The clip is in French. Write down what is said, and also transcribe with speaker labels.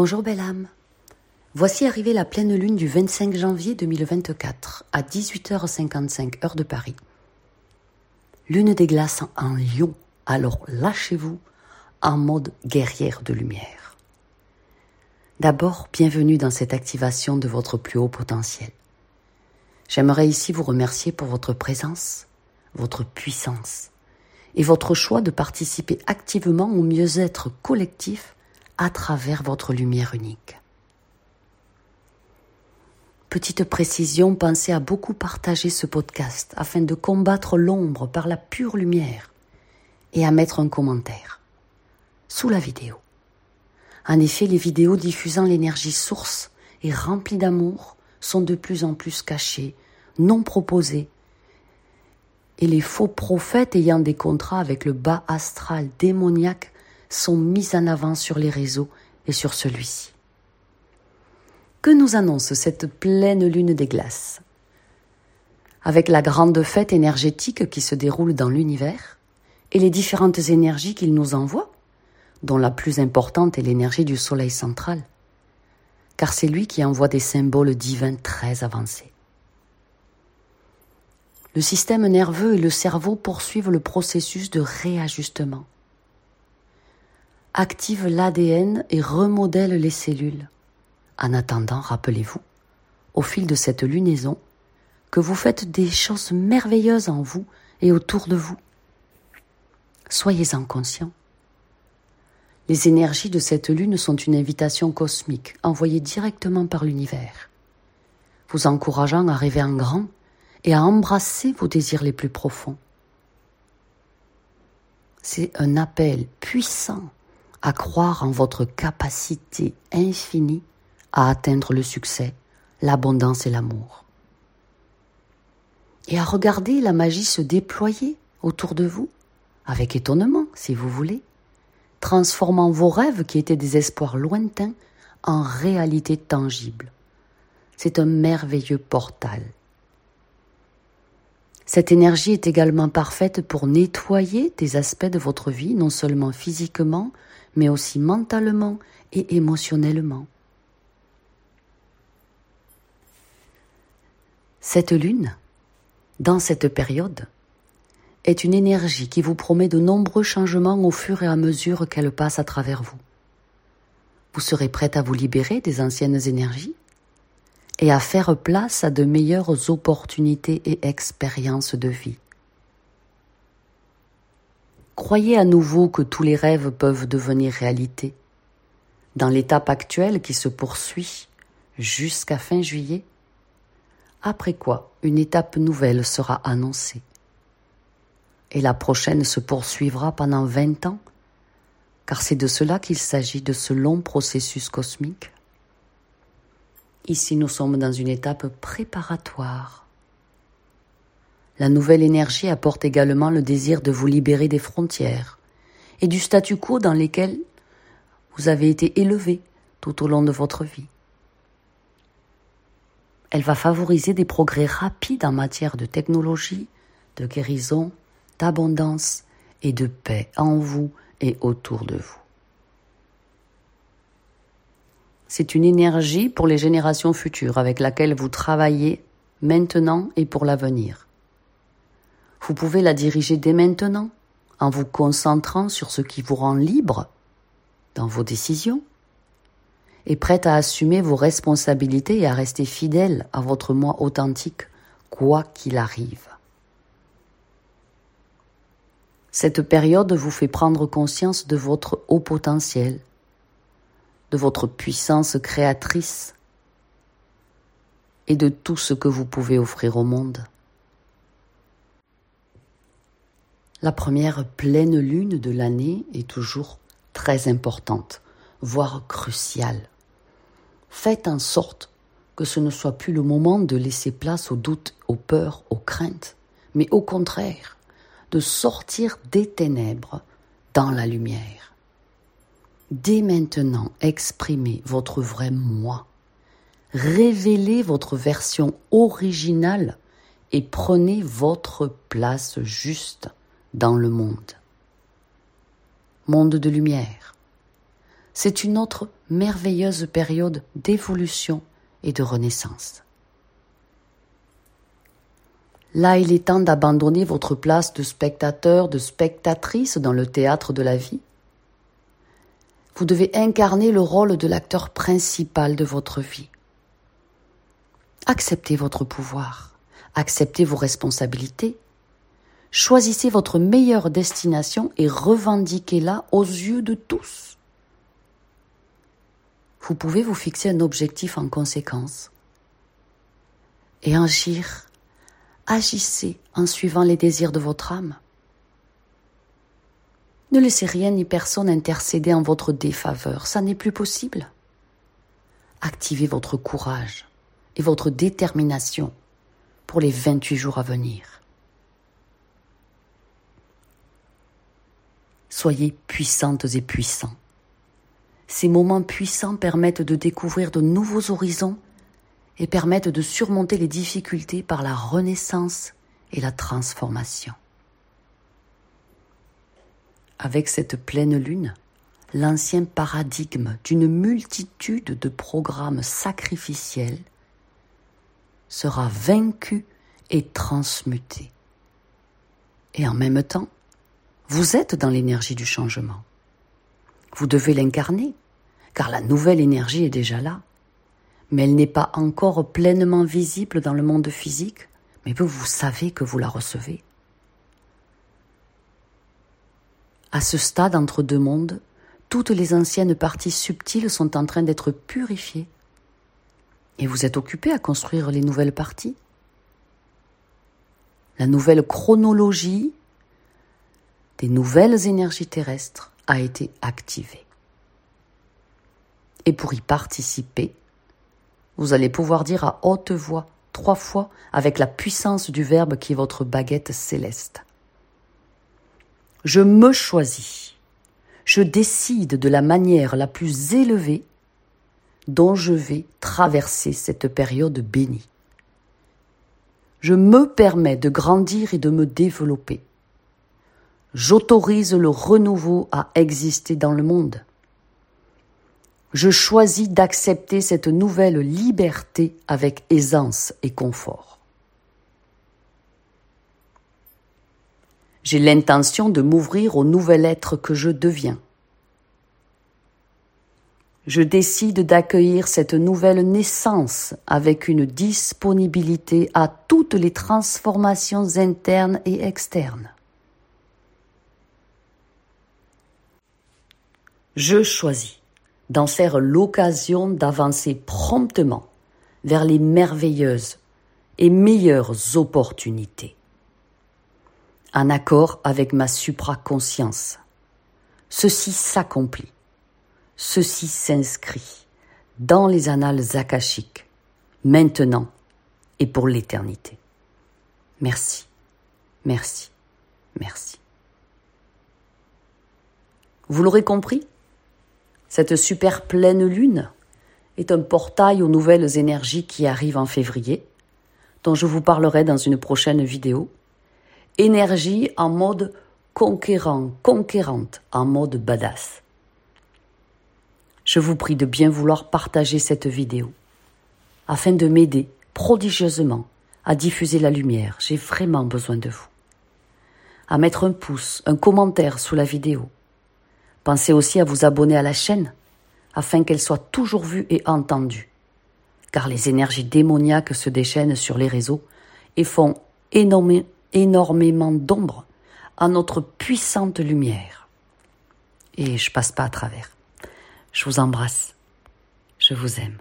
Speaker 1: Bonjour belle âme. Voici arrivée la pleine lune du 25 janvier 2024 à 18h55 heure de Paris. Lune des glaces en lion, alors lâchez-vous en mode guerrière de lumière. D'abord, bienvenue dans cette activation de votre plus haut potentiel. J'aimerais ici vous remercier pour votre présence, votre puissance et votre choix de participer activement au mieux-être collectif à travers votre lumière unique. Petite précision, pensez à beaucoup partager ce podcast afin de combattre l'ombre par la pure lumière et à mettre un commentaire sous la vidéo. En effet, les vidéos diffusant l'énergie source et remplies d'amour sont de plus en plus cachées, non proposées, et les faux prophètes ayant des contrats avec le bas astral démoniaque sont mis en avant sur les réseaux et sur celui-ci. Que nous annonce cette pleine lune des glaces? Avec la grande fête énergétique qui se déroule dans l'univers et les différentes énergies qu'il nous envoie, dont la plus importante est l'énergie du Soleil central, car c'est lui qui envoie des symboles divins très avancés. Le système nerveux et le cerveau poursuivent le processus de réajustement active l'ADN et remodèle les cellules. En attendant, rappelez-vous, au fil de cette lunaison, que vous faites des choses merveilleuses en vous et autour de vous. Soyez-en conscient. Les énergies de cette lune sont une invitation cosmique envoyée directement par l'univers, vous encourageant à rêver en grand et à embrasser vos désirs les plus profonds. C'est un appel puissant à croire en votre capacité infinie à atteindre le succès, l'abondance et l'amour. Et à regarder la magie se déployer autour de vous, avec étonnement, si vous voulez, transformant vos rêves qui étaient des espoirs lointains en réalité tangible. C'est un merveilleux portal. Cette énergie est également parfaite pour nettoyer des aspects de votre vie, non seulement physiquement, mais aussi mentalement et émotionnellement. Cette lune, dans cette période, est une énergie qui vous promet de nombreux changements au fur et à mesure qu'elle passe à travers vous. Vous serez prête à vous libérer des anciennes énergies et à faire place à de meilleures opportunités et expériences de vie. Croyez à nouveau que tous les rêves peuvent devenir réalité. Dans l'étape actuelle qui se poursuit jusqu'à fin juillet, après quoi une étape nouvelle sera annoncée. Et la prochaine se poursuivra pendant vingt ans, car c'est de cela qu'il s'agit de ce long processus cosmique. Ici nous sommes dans une étape préparatoire la nouvelle énergie apporte également le désir de vous libérer des frontières et du statu quo dans lesquels vous avez été élevé tout au long de votre vie. Elle va favoriser des progrès rapides en matière de technologie, de guérison, d'abondance et de paix en vous et autour de vous. C'est une énergie pour les générations futures avec laquelle vous travaillez maintenant et pour l'avenir. Vous pouvez la diriger dès maintenant en vous concentrant sur ce qui vous rend libre dans vos décisions et prête à assumer vos responsabilités et à rester fidèle à votre moi authentique, quoi qu'il arrive. Cette période vous fait prendre conscience de votre haut potentiel, de votre puissance créatrice et de tout ce que vous pouvez offrir au monde. La première pleine lune de l'année est toujours très importante, voire cruciale. Faites en sorte que ce ne soit plus le moment de laisser place aux doutes, aux peurs, aux craintes, mais au contraire, de sortir des ténèbres dans la lumière. Dès maintenant, exprimez votre vrai moi. Révélez votre version originale et prenez votre place juste dans le monde. Monde de lumière. c'est une autre merveilleuse période d'évolution et de renaissance. Là, il est temps d'abandonner votre place de spectateur, de spectatrice dans le théâtre de la vie. Vous devez incarner le rôle de l'acteur principal de votre vie. Acceptez votre pouvoir, acceptez vos responsabilités, choisissez votre meilleure destination et revendiquez-la aux yeux de tous. Vous pouvez vous fixer un objectif en conséquence et agir agissez en suivant les désirs de votre âme. Ne laissez rien ni personne intercéder en votre défaveur, ça n'est plus possible. Activez votre courage et votre détermination pour les 28 jours à venir. Soyez puissantes et puissants. Ces moments puissants permettent de découvrir de nouveaux horizons et permettent de surmonter les difficultés par la renaissance et la transformation. Avec cette pleine lune, l'ancien paradigme d'une multitude de programmes sacrificiels sera vaincu et transmuté. Et en même temps, vous êtes dans l'énergie du changement. Vous devez l'incarner, car la nouvelle énergie est déjà là mais elle n'est pas encore pleinement visible dans le monde physique, mais vous, savez que vous la recevez. À ce stade entre deux mondes, toutes les anciennes parties subtiles sont en train d'être purifiées. Et vous êtes occupé à construire les nouvelles parties. La nouvelle chronologie des nouvelles énergies terrestres a été activée. Et pour y participer, vous allez pouvoir dire à haute voix, trois fois, avec la puissance du Verbe qui est votre baguette céleste. Je me choisis. Je décide de la manière la plus élevée dont je vais traverser cette période bénie. Je me permets de grandir et de me développer. J'autorise le renouveau à exister dans le monde je choisis d'accepter cette nouvelle liberté avec aisance et confort. J'ai l'intention de m'ouvrir au nouvel être que je deviens. Je décide d'accueillir cette nouvelle naissance avec une disponibilité à toutes les transformations internes et externes. Je choisis d'en faire l'occasion d'avancer promptement vers les merveilleuses et meilleures opportunités. En accord avec ma supraconscience, ceci s'accomplit, ceci s'inscrit dans les annales akashiques, maintenant et pour l'éternité. Merci, merci, merci. Vous l'aurez compris? Cette super pleine lune est un portail aux nouvelles énergies qui arrivent en février, dont je vous parlerai dans une prochaine vidéo. Énergie en mode conquérant, conquérante, en mode badass. Je vous prie de bien vouloir partager cette vidéo afin de m'aider prodigieusement à diffuser la lumière. J'ai vraiment besoin de vous. À mettre un pouce, un commentaire sous la vidéo, Pensez aussi à vous abonner à la chaîne afin qu'elle soit toujours vue et entendue. Car les énergies démoniaques se déchaînent sur les réseaux et font énormément d'ombre à notre puissante lumière. Et je passe pas à travers. Je vous embrasse. Je vous aime.